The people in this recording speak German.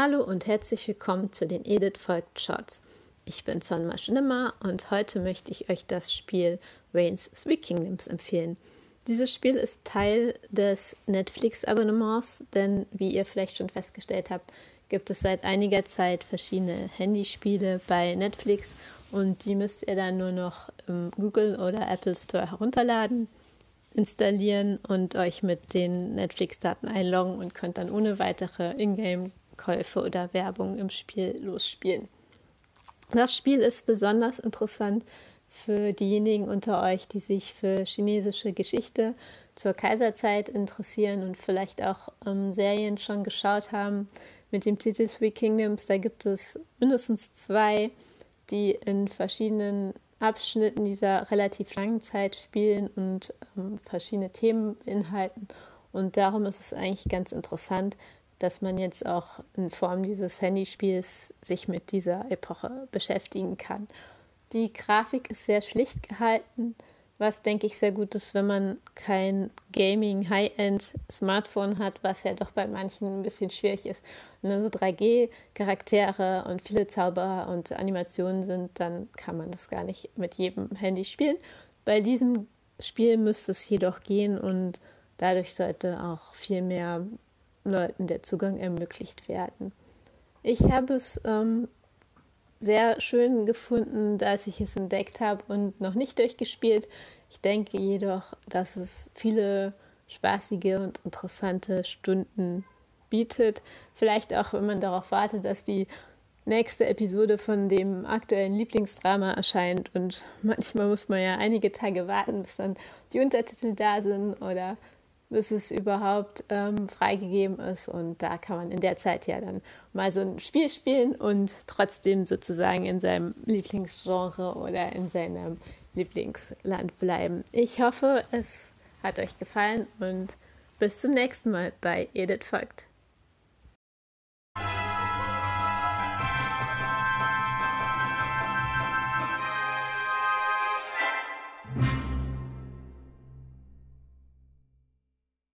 Hallo und herzlich willkommen zu den Edith Folgt Shots. Ich bin Sonma Schnimmer und heute möchte ich euch das Spiel Reigns Three Kingdoms empfehlen. Dieses Spiel ist Teil des Netflix-Abonnements, denn wie ihr vielleicht schon festgestellt habt, gibt es seit einiger Zeit verschiedene Handyspiele bei Netflix und die müsst ihr dann nur noch im Google oder Apple Store herunterladen, installieren und euch mit den Netflix-Daten einloggen und könnt dann ohne weitere Ingame Käufe oder Werbung im Spiel losspielen. Das Spiel ist besonders interessant für diejenigen unter euch, die sich für chinesische Geschichte zur Kaiserzeit interessieren und vielleicht auch ähm, Serien schon geschaut haben mit dem Titel Three Kingdoms. Da gibt es mindestens zwei, die in verschiedenen Abschnitten dieser relativ langen Zeit spielen und ähm, verschiedene Themen beinhalten. Und darum ist es eigentlich ganz interessant, dass man jetzt auch in Form dieses Handyspiels sich mit dieser Epoche beschäftigen kann. Die Grafik ist sehr schlicht gehalten, was denke ich sehr gut ist, wenn man kein Gaming High-End Smartphone hat, was ja doch bei manchen ein bisschen schwierig ist. Und dann so 3G-Charaktere und viele Zauberer und Animationen sind, dann kann man das gar nicht mit jedem Handy spielen. Bei diesem Spiel müsste es jedoch gehen und dadurch sollte auch viel mehr Leuten der Zugang ermöglicht werden. Ich habe es ähm, sehr schön gefunden, dass ich es entdeckt habe und noch nicht durchgespielt. Ich denke jedoch, dass es viele spaßige und interessante Stunden bietet. Vielleicht auch, wenn man darauf wartet, dass die nächste Episode von dem aktuellen Lieblingsdrama erscheint. Und manchmal muss man ja einige Tage warten, bis dann die Untertitel da sind oder bis es überhaupt ähm, freigegeben ist. Und da kann man in der Zeit ja dann mal so ein Spiel spielen und trotzdem sozusagen in seinem Lieblingsgenre oder in seinem Lieblingsland bleiben. Ich hoffe, es hat euch gefallen und bis zum nächsten Mal bei Edith folgt. you